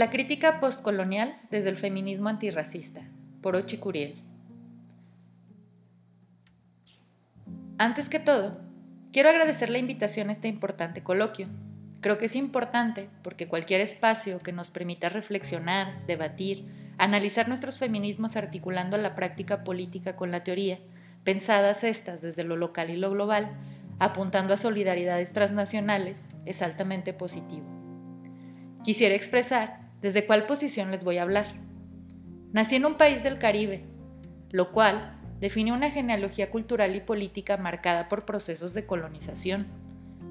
La crítica postcolonial desde el feminismo antirracista, por Ochi Curiel. Antes que todo, quiero agradecer la invitación a este importante coloquio. Creo que es importante porque cualquier espacio que nos permita reflexionar, debatir, analizar nuestros feminismos articulando la práctica política con la teoría, pensadas estas desde lo local y lo global, apuntando a solidaridades transnacionales, es altamente positivo. Quisiera expresar desde cuál posición les voy a hablar. Nací en un país del Caribe, lo cual define una genealogía cultural y política marcada por procesos de colonización,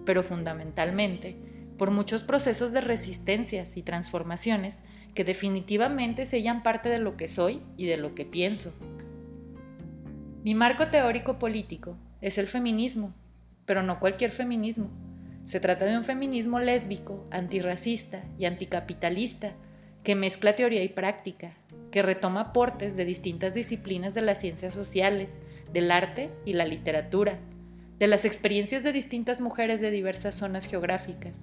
pero fundamentalmente por muchos procesos de resistencias y transformaciones que definitivamente sellan parte de lo que soy y de lo que pienso. Mi marco teórico político es el feminismo, pero no cualquier feminismo. Se trata de un feminismo lésbico, antirracista y anticapitalista que mezcla teoría y práctica, que retoma aportes de distintas disciplinas de las ciencias sociales, del arte y la literatura, de las experiencias de distintas mujeres de diversas zonas geográficas,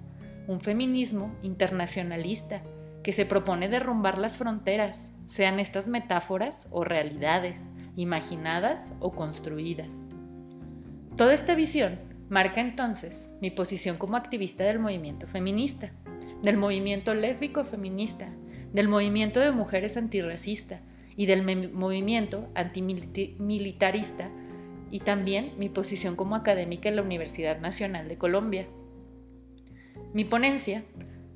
un feminismo internacionalista que se propone derrumbar las fronteras, sean estas metáforas o realidades, imaginadas o construidas. Toda esta visión marca entonces mi posición como activista del movimiento feminista, del movimiento lésbico feminista, del movimiento de mujeres antirracista y del movimiento antimilitarista y también mi posición como académica en la Universidad Nacional de Colombia. Mi ponencia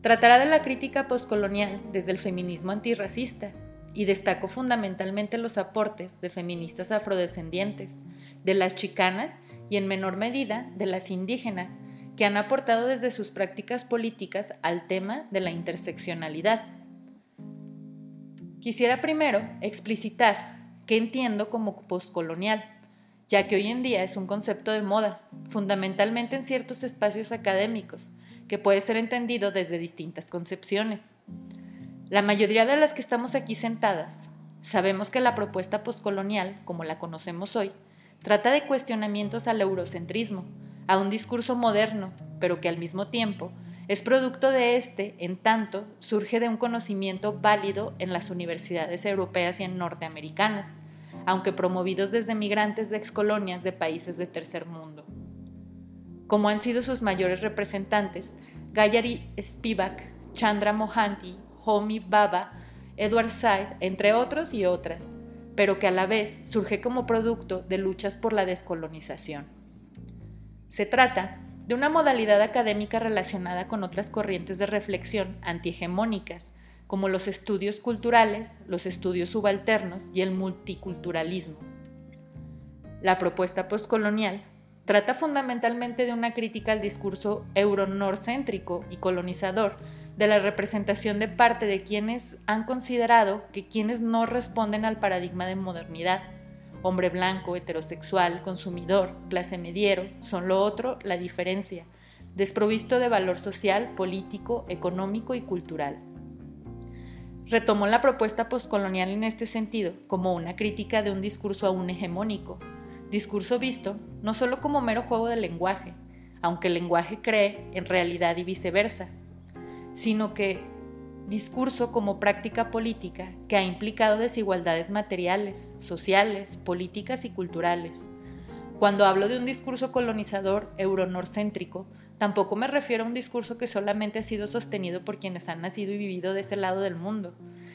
tratará de la crítica postcolonial desde el feminismo antirracista y destaco fundamentalmente los aportes de feministas afrodescendientes, de las chicanas y en menor medida de las indígenas, que han aportado desde sus prácticas políticas al tema de la interseccionalidad. Quisiera primero explicitar qué entiendo como postcolonial, ya que hoy en día es un concepto de moda, fundamentalmente en ciertos espacios académicos, que puede ser entendido desde distintas concepciones. La mayoría de las que estamos aquí sentadas sabemos que la propuesta postcolonial, como la conocemos hoy, trata de cuestionamientos al eurocentrismo, a un discurso moderno, pero que al mismo tiempo es producto de este, en tanto surge de un conocimiento válido en las universidades europeas y en norteamericanas, aunque promovidos desde migrantes de excolonias de países de tercer mundo. Como han sido sus mayores representantes, Gayari Spivak, Chandra Mohanty, Homi Baba, Edward Said, entre otros y otras, pero que a la vez surge como producto de luchas por la descolonización. Se trata de una modalidad académica relacionada con otras corrientes de reflexión antihegemónicas, como los estudios culturales, los estudios subalternos y el multiculturalismo. La propuesta postcolonial Trata fundamentalmente de una crítica al discurso euronorcéntrico y colonizador, de la representación de parte de quienes han considerado que quienes no responden al paradigma de modernidad, hombre blanco, heterosexual, consumidor, clase mediero, son lo otro, la diferencia, desprovisto de valor social, político, económico y cultural. Retomó la propuesta postcolonial en este sentido como una crítica de un discurso aún hegemónico, discurso visto no solo como mero juego de lenguaje, aunque el lenguaje cree en realidad y viceversa, sino que discurso como práctica política que ha implicado desigualdades materiales, sociales, políticas y culturales. Cuando hablo de un discurso colonizador euronorcéntrico, tampoco me refiero a un discurso que solamente ha sido sostenido por quienes han nacido y vivido de ese lado del mundo,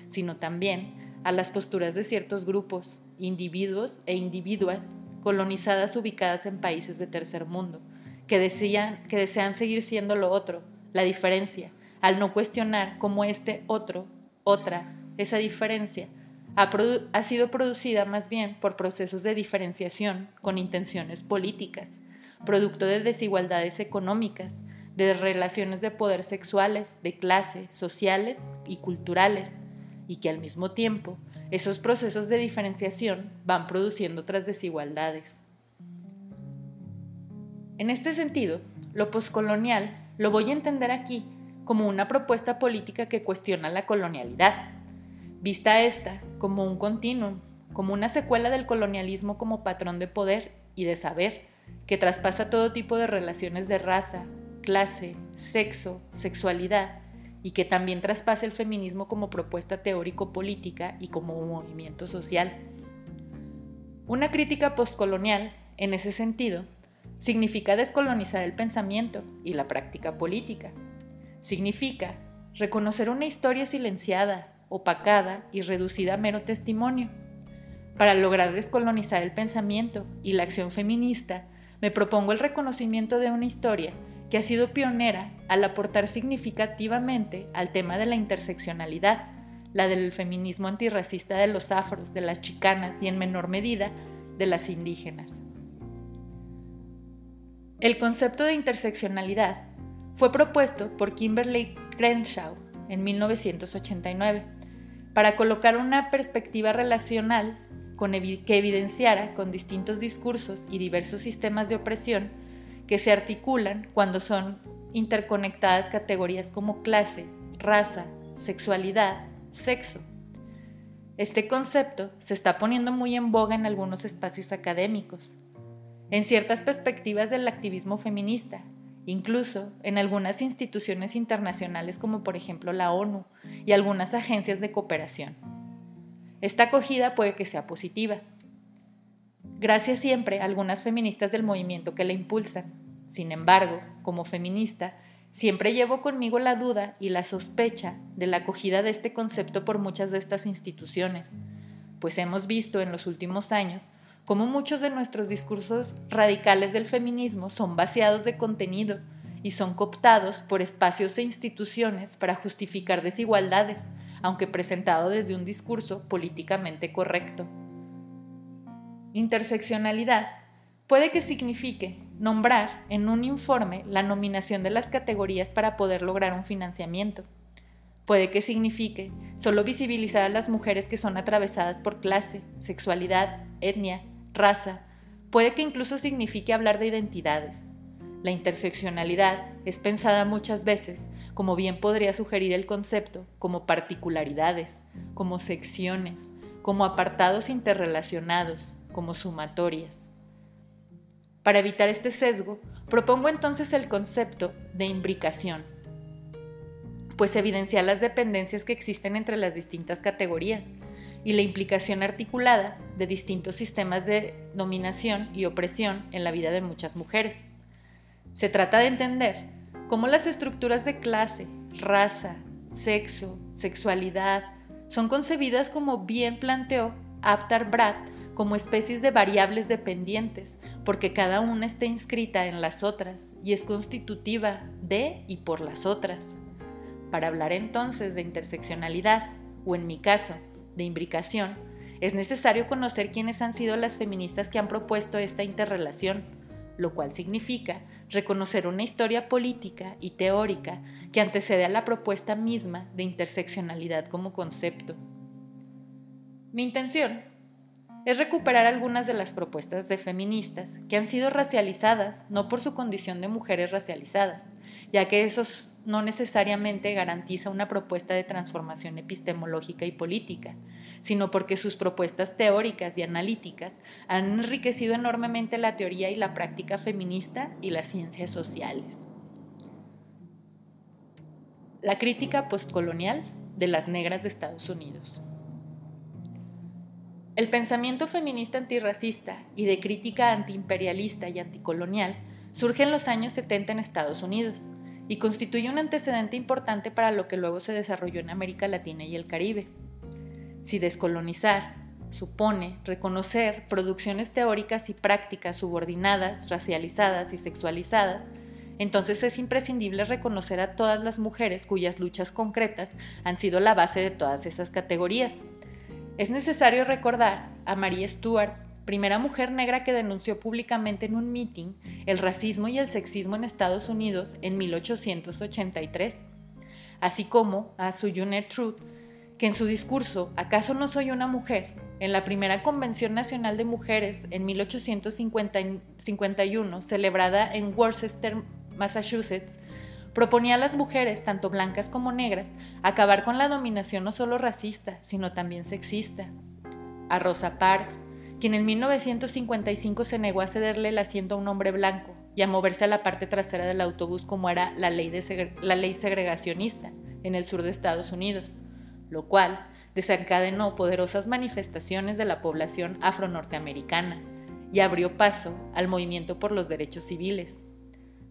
sino también a las posturas de ciertos grupos, individuos e individuas colonizadas ubicadas en países de tercer mundo, que, que desean seguir siendo lo otro, la diferencia, al no cuestionar cómo este otro, otra, esa diferencia, ha, sido producida más bien por procesos de diferenciación con intenciones políticas, producto de desigualdades económicas, de relaciones de poder sexuales, de clase, sociales y culturales, y que al mismo tiempo esos procesos de diferenciación van produciendo otras desigualdades. En este sentido, lo poscolonial lo voy a entender aquí como una propuesta política que cuestiona la colonialidad, vista esta como un continuum, como una secuela del colonialismo como patrón de poder y de saber, que traspasa todo tipo de relaciones de raza, clase, sexo, sexualidad y que también traspase el feminismo como propuesta teórico-política y como movimiento social. Una crítica postcolonial, en ese sentido, significa descolonizar el pensamiento y la práctica política. Significa reconocer una historia silenciada, opacada y reducida a mero testimonio. Para lograr descolonizar el pensamiento y la acción feminista, me propongo el reconocimiento de una historia que ha sido pionera al aportar significativamente al tema de la interseccionalidad, la del feminismo antirracista de los afros, de las chicanas y en menor medida de las indígenas. El concepto de interseccionalidad fue propuesto por Kimberly Crenshaw en 1989 para colocar una perspectiva relacional que evidenciara con distintos discursos y diversos sistemas de opresión que se articulan cuando son interconectadas categorías como clase, raza, sexualidad, sexo. Este concepto se está poniendo muy en boga en algunos espacios académicos, en ciertas perspectivas del activismo feminista, incluso en algunas instituciones internacionales como por ejemplo la ONU y algunas agencias de cooperación. Esta acogida puede que sea positiva, Gracias siempre a algunas feministas del movimiento que la impulsan. Sin embargo, como feminista, siempre llevo conmigo la duda y la sospecha de la acogida de este concepto por muchas de estas instituciones, pues hemos visto en los últimos años cómo muchos de nuestros discursos radicales del feminismo son vaciados de contenido y son cooptados por espacios e instituciones para justificar desigualdades, aunque presentado desde un discurso políticamente correcto. Interseccionalidad puede que signifique nombrar en un informe la nominación de las categorías para poder lograr un financiamiento. Puede que signifique solo visibilizar a las mujeres que son atravesadas por clase, sexualidad, etnia, raza. Puede que incluso signifique hablar de identidades. La interseccionalidad es pensada muchas veces, como bien podría sugerir el concepto, como particularidades, como secciones, como apartados interrelacionados, como sumatorias. Para evitar este sesgo, propongo entonces el concepto de imbricación, pues evidencia las dependencias que existen entre las distintas categorías y la implicación articulada de distintos sistemas de dominación y opresión en la vida de muchas mujeres. Se trata de entender cómo las estructuras de clase, raza, sexo, sexualidad son concebidas como bien planteó Aptar Bratt como especies de variables dependientes, porque cada una está inscrita en las otras y es constitutiva de y por las otras. Para hablar entonces de interseccionalidad, o en mi caso, de imbricación, es necesario conocer quiénes han sido las feministas que han propuesto esta interrelación, lo cual significa reconocer una historia política y teórica que antecede a la propuesta misma de interseccionalidad como concepto. Mi intención es recuperar algunas de las propuestas de feministas que han sido racializadas no por su condición de mujeres racializadas, ya que eso no necesariamente garantiza una propuesta de transformación epistemológica y política, sino porque sus propuestas teóricas y analíticas han enriquecido enormemente la teoría y la práctica feminista y las ciencias sociales. La crítica postcolonial de las negras de Estados Unidos. El pensamiento feminista antirracista y de crítica antiimperialista y anticolonial surge en los años 70 en Estados Unidos y constituye un antecedente importante para lo que luego se desarrolló en América Latina y el Caribe. Si descolonizar supone reconocer producciones teóricas y prácticas subordinadas, racializadas y sexualizadas, entonces es imprescindible reconocer a todas las mujeres cuyas luchas concretas han sido la base de todas esas categorías es necesario recordar a María Stuart, primera mujer negra que denunció públicamente en un meeting el racismo y el sexismo en Estados Unidos en 1883, así como a Sojourner Truth, que en su discurso ¿Acaso no soy una mujer? en la primera Convención Nacional de Mujeres en 1851, celebrada en Worcester, Massachusetts, proponía a las mujeres, tanto blancas como negras, acabar con la dominación no solo racista, sino también sexista. A Rosa Parks, quien en 1955 se negó a cederle el asiento a un hombre blanco y a moverse a la parte trasera del autobús como era la ley, de la ley segregacionista, en el sur de Estados Unidos, lo cual desencadenó poderosas manifestaciones de la población afro-norteamericana y abrió paso al movimiento por los derechos civiles.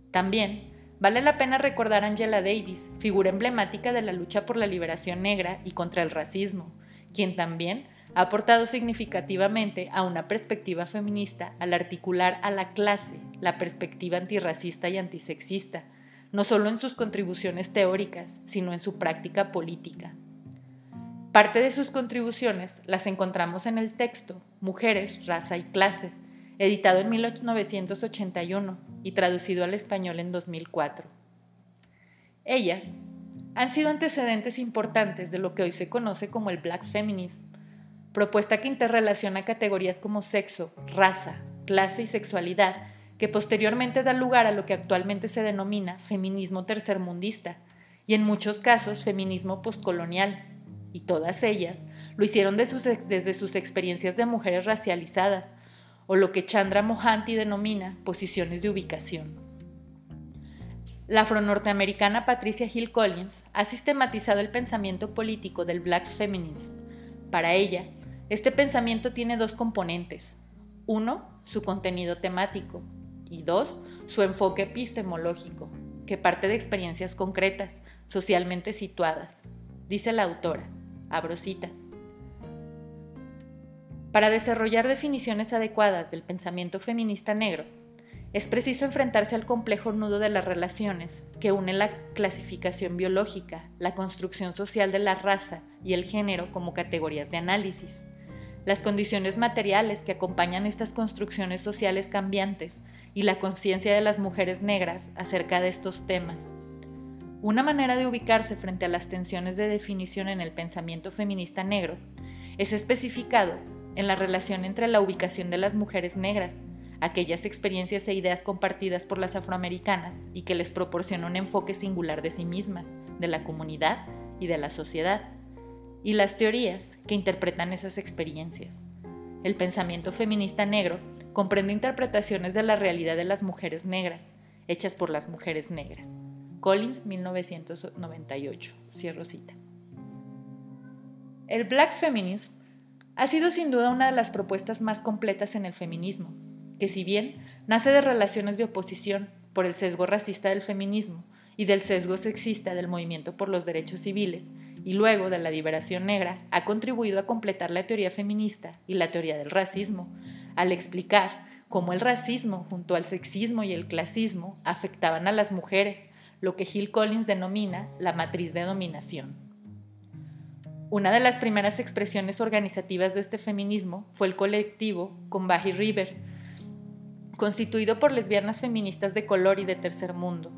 También vale la pena recordar a Angela Davis, figura emblemática de la lucha por la liberación negra y contra el racismo, quien también ha aportado significativamente a una perspectiva feminista al articular a la clase la perspectiva antirracista y antisexista, no solo en sus contribuciones teóricas, sino en su práctica política. Parte de sus contribuciones las encontramos en el texto Mujeres, Raza y Clase, editado en 1981 y traducido al español en 2004. Ellas han sido antecedentes importantes de lo que hoy se conoce como el Black Feminism, propuesta que interrelaciona categorías como sexo, raza, clase y sexualidad que posteriormente da lugar a lo que actualmente se denomina feminismo tercermundista y en muchos casos feminismo postcolonial, y todas ellas lo hicieron desde sus experiencias de mujeres racializadas, o lo que Chandra Mohanty denomina posiciones de ubicación. La afronorteamericana Patricia Hill Collins ha sistematizado el pensamiento político del Black Feminism. Para ella, este pensamiento tiene dos componentes. Uno, su contenido temático, y dos, su enfoque epistemológico, que parte de experiencias concretas, socialmente situadas. Dice la autora, abrosita. Para desarrollar definiciones adecuadas del pensamiento feminista negro, es preciso enfrentarse al complejo nudo de las relaciones que une la clasificación biológica, la construcción social de la raza y el género como categorías de análisis, las condiciones materiales que acompañan estas construcciones sociales cambiantes y la conciencia de las mujeres negras acerca de estos temas. Una manera de ubicarse frente a las tensiones de definición en el pensamiento feminista negro es especificado en la relación entre la ubicación de las mujeres negras, aquellas experiencias e ideas compartidas por las afroamericanas y que les proporciona un enfoque singular de sí mismas, de la comunidad y de la sociedad, y las teorías que interpretan esas experiencias. El pensamiento feminista negro comprende interpretaciones de la realidad de las mujeres negras, hechas por las mujeres negras. Collins, 1998. Cierro cita. El Black Feminism ha sido sin duda una de las propuestas más completas en el feminismo, que si bien nace de relaciones de oposición por el sesgo racista del feminismo y del sesgo sexista del movimiento por los derechos civiles, y luego de la liberación negra, ha contribuido a completar la teoría feminista y la teoría del racismo, al explicar cómo el racismo junto al sexismo y el clasismo afectaban a las mujeres, lo que Hill Collins denomina la matriz de dominación. Una de las primeras expresiones organizativas de este feminismo fue el colectivo Combahee River, constituido por lesbianas feministas de color y de tercer mundo,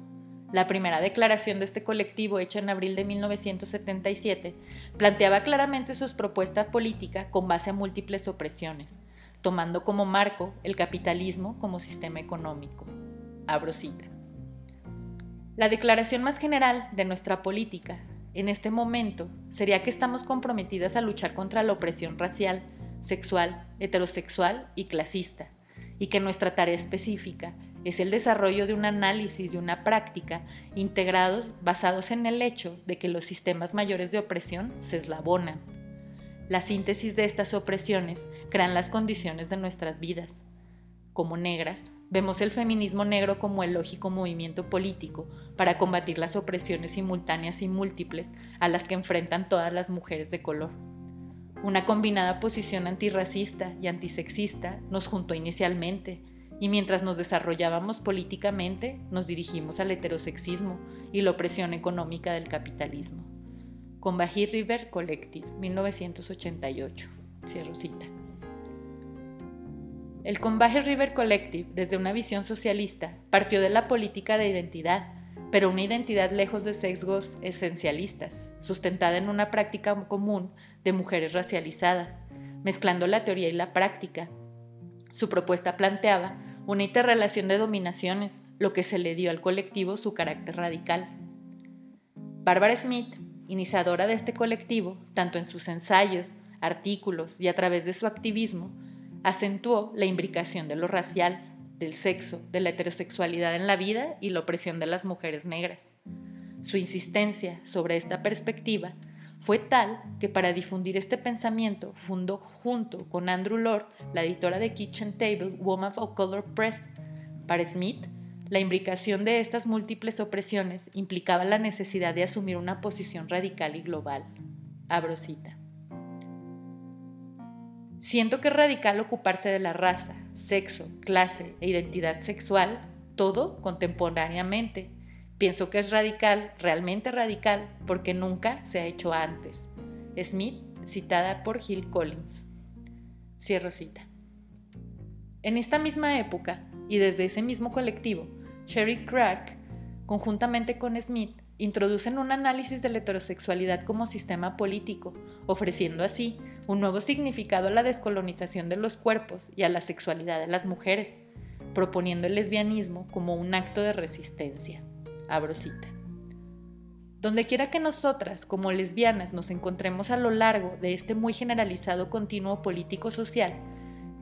la primera declaración de este colectivo, hecha en abril de 1977, planteaba claramente sus propuestas políticas con base a múltiples opresiones, tomando como marco el capitalismo como sistema económico. Abro cita. La declaración más general de nuestra política en este momento sería que estamos comprometidas a luchar contra la opresión racial, sexual, heterosexual y clasista, y que nuestra tarea específica es el desarrollo de un análisis y una práctica integrados basados en el hecho de que los sistemas mayores de opresión se eslabonan. La síntesis de estas opresiones crean las condiciones de nuestras vidas. Como negras, vemos el feminismo negro como el lógico movimiento político para combatir las opresiones simultáneas y múltiples a las que enfrentan todas las mujeres de color. Una combinada posición antirracista y antisexista nos juntó inicialmente, y mientras nos desarrollábamos políticamente, nos dirigimos al heterosexismo y la opresión económica del capitalismo. Con Bahir River Collective, 1988. Cierro cita. El Combahee River Collective, desde una visión socialista, partió de la política de identidad, pero una identidad lejos de sesgos esencialistas, sustentada en una práctica común de mujeres racializadas, mezclando la teoría y la práctica. Su propuesta planteaba una interrelación de dominaciones, lo que se le dio al colectivo su carácter radical. Barbara Smith, iniciadora de este colectivo, tanto en sus ensayos, artículos y a través de su activismo, acentuó la imbricación de lo racial, del sexo, de la heterosexualidad en la vida y la opresión de las mujeres negras. Su insistencia sobre esta perspectiva fue tal que para difundir este pensamiento fundó junto con Andrew Lord la editora de Kitchen Table Woman of Color Press. Para Smith, la imbricación de estas múltiples opresiones implicaba la necesidad de asumir una posición radical y global. Abrosita. Siento que es radical ocuparse de la raza, sexo, clase e identidad sexual, todo contemporáneamente. Pienso que es radical, realmente radical, porque nunca se ha hecho antes. Smith, citada por Gil Collins. Cierro cita. En esta misma época, y desde ese mismo colectivo, Sherry Crack, conjuntamente con Smith, introducen un análisis de la heterosexualidad como sistema político, ofreciendo así un nuevo significado a la descolonización de los cuerpos y a la sexualidad de las mujeres, proponiendo el lesbianismo como un acto de resistencia. Abro cita. Donde quiera que nosotras, como lesbianas, nos encontremos a lo largo de este muy generalizado continuo político-social,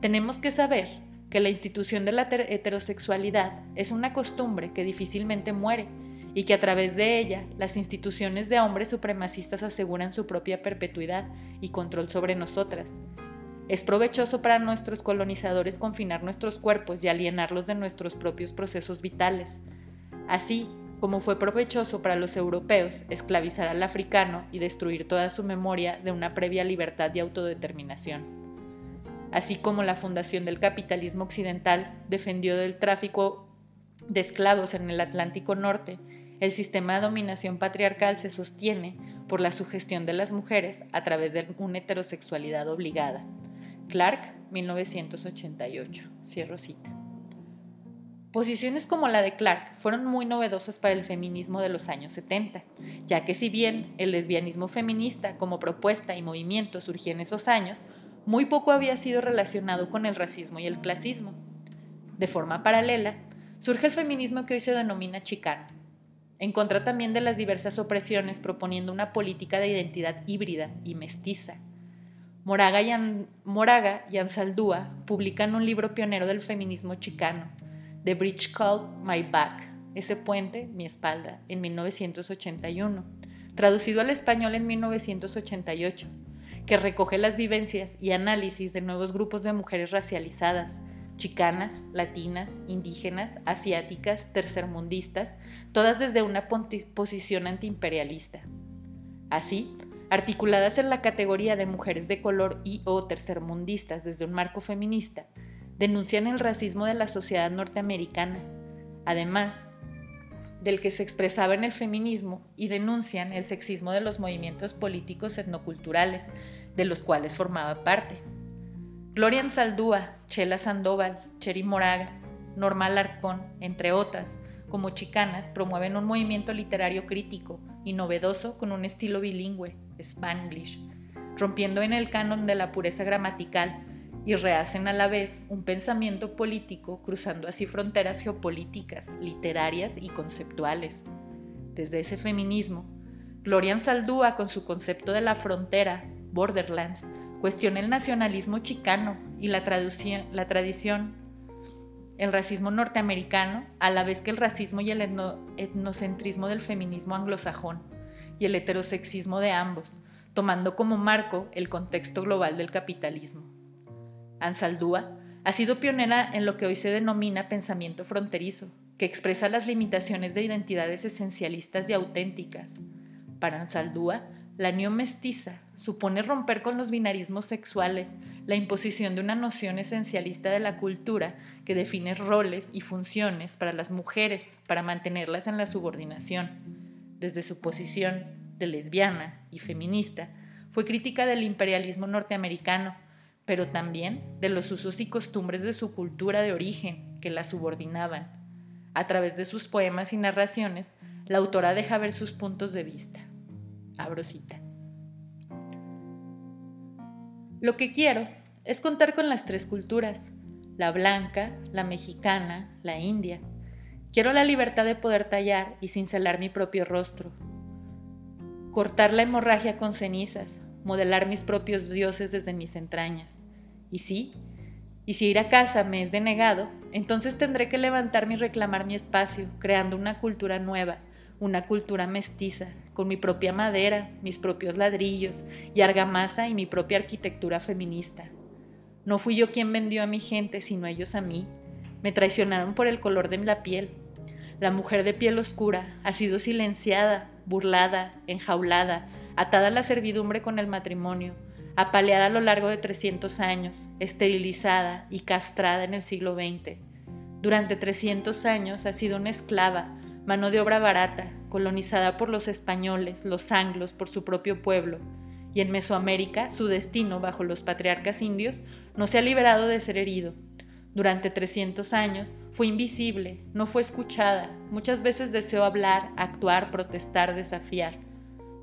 tenemos que saber que la institución de la heterosexualidad es una costumbre que difícilmente muere y que a través de ella las instituciones de hombres supremacistas aseguran su propia perpetuidad y control sobre nosotras. Es provechoso para nuestros colonizadores confinar nuestros cuerpos y alienarlos de nuestros propios procesos vitales. Así como fue provechoso para los europeos esclavizar al africano y destruir toda su memoria de una previa libertad y autodeterminación. Así como la fundación del capitalismo occidental defendió del tráfico de esclavos en el Atlántico Norte el sistema de dominación patriarcal se sostiene por la sugestión de las mujeres a través de una heterosexualidad obligada. Clark, 1988. Cierro cita. Posiciones como la de Clark fueron muy novedosas para el feminismo de los años 70, ya que si bien el lesbianismo feminista como propuesta y movimiento surgió en esos años, muy poco había sido relacionado con el racismo y el clasismo. De forma paralela, surge el feminismo que hoy se denomina chicano, en contra también de las diversas opresiones, proponiendo una política de identidad híbrida y mestiza. Moraga y, Ansaldúa publican un libro pionero del feminismo chicano, The Bridge Called My Back, ese puente, mi espalda, en 1981, traducido al español en 1988, que recoge las vivencias y análisis de nuevos grupos de mujeres racializadas, chicanas, latinas, indígenas, asiáticas, tercermundistas, todas desde una posición antiimperialista. Así, articuladas en la categoría de mujeres de color y o tercermundistas desde un marco feminista, denuncian el racismo de la sociedad norteamericana, además del que se expresaba en el feminismo y denuncian el sexismo de los movimientos políticos etnoculturales de los cuales formaba parte. Gloria Saldúa, Chela Sandoval, Cheri Moraga, Norma Larcón, entre otras, como chicanas, promueven un movimiento literario crítico y novedoso con un estilo bilingüe, Spanglish, rompiendo en el canon de la pureza gramatical y rehacen a la vez un pensamiento político cruzando así fronteras geopolíticas, literarias y conceptuales. Desde ese feminismo, Gloria Saldúa con su concepto de la frontera, Borderlands, cuestiona el nacionalismo chicano y la, la tradición, el racismo norteamericano, a la vez que el racismo y el etnocentrismo del feminismo anglosajón y el heterosexismo de ambos, tomando como marco el contexto global del capitalismo. Ansaldúa ha sido pionera en lo que hoy se denomina pensamiento fronterizo, que expresa las limitaciones de identidades esencialistas y auténticas. Para Ansaldúa, la unión mestiza supone romper con los binarismos sexuales, la imposición de una noción esencialista de la cultura que define roles y funciones para las mujeres para mantenerlas en la subordinación. Desde su posición de lesbiana y feminista, fue crítica del imperialismo norteamericano, pero también de los usos y costumbres de su cultura de origen que la subordinaban. A través de sus poemas y narraciones, la autora deja ver sus puntos de vista. Abro cita. Lo que quiero es contar con las tres culturas, la blanca, la mexicana, la india. Quiero la libertad de poder tallar y cincelar mi propio rostro, cortar la hemorragia con cenizas, modelar mis propios dioses desde mis entrañas. Y sí, y si ir a casa me es denegado, entonces tendré que levantarme y reclamar mi espacio, creando una cultura nueva, una cultura mestiza, con mi propia madera, mis propios ladrillos y argamasa y mi propia arquitectura feminista. No fui yo quien vendió a mi gente, sino ellos a mí. Me traicionaron por el color de la piel. La mujer de piel oscura ha sido silenciada, burlada, enjaulada, atada a la servidumbre con el matrimonio, apaleada a lo largo de 300 años, esterilizada y castrada en el siglo XX. Durante 300 años ha sido una esclava, mano de obra barata, colonizada por los españoles, los anglos, por su propio pueblo, y en Mesoamérica su destino bajo los patriarcas indios no se ha liberado de ser herido. Durante 300 años fue invisible, no fue escuchada, muchas veces deseó hablar, actuar, protestar, desafiar.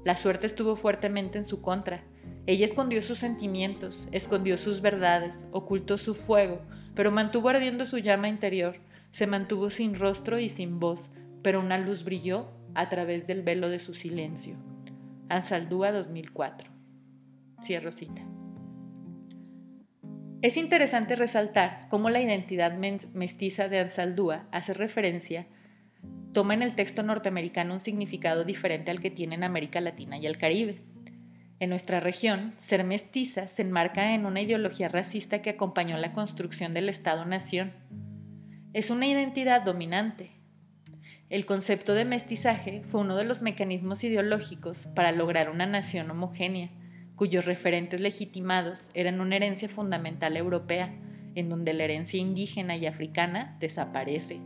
La suerte estuvo fuertemente en su contra. Ella escondió sus sentimientos, escondió sus verdades, ocultó su fuego, pero mantuvo ardiendo su llama interior, se mantuvo sin rostro y sin voz, pero una luz brilló a través del velo de su silencio. Ansaldúa 2004. Cierro cita. Es interesante resaltar cómo la identidad mestiza de Ansaldúa hace referencia, toma en el texto norteamericano un significado diferente al que tiene en América Latina y el Caribe. En nuestra región, ser mestiza se enmarca en una ideología racista que acompañó la construcción del Estado-Nación. Es una identidad dominante, el concepto de mestizaje fue uno de los mecanismos ideológicos para lograr una nación homogénea, cuyos referentes legitimados eran una herencia fundamental europea, en donde la herencia indígena y africana desaparece.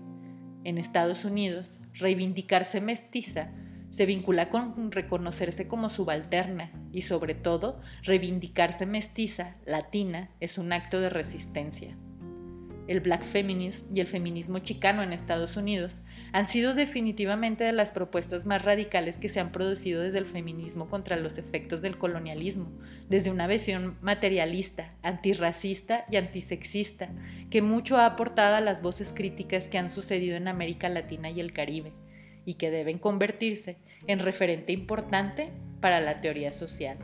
En Estados Unidos, reivindicarse mestiza se vincula con reconocerse como subalterna y sobre todo reivindicarse mestiza, latina, es un acto de resistencia. El black feminism y el feminismo chicano en Estados Unidos han sido definitivamente de las propuestas más radicales que se han producido desde el feminismo contra los efectos del colonialismo, desde una visión materialista, antirracista y antisexista, que mucho ha aportado a las voces críticas que han sucedido en América Latina y el Caribe, y que deben convertirse en referente importante para la teoría social.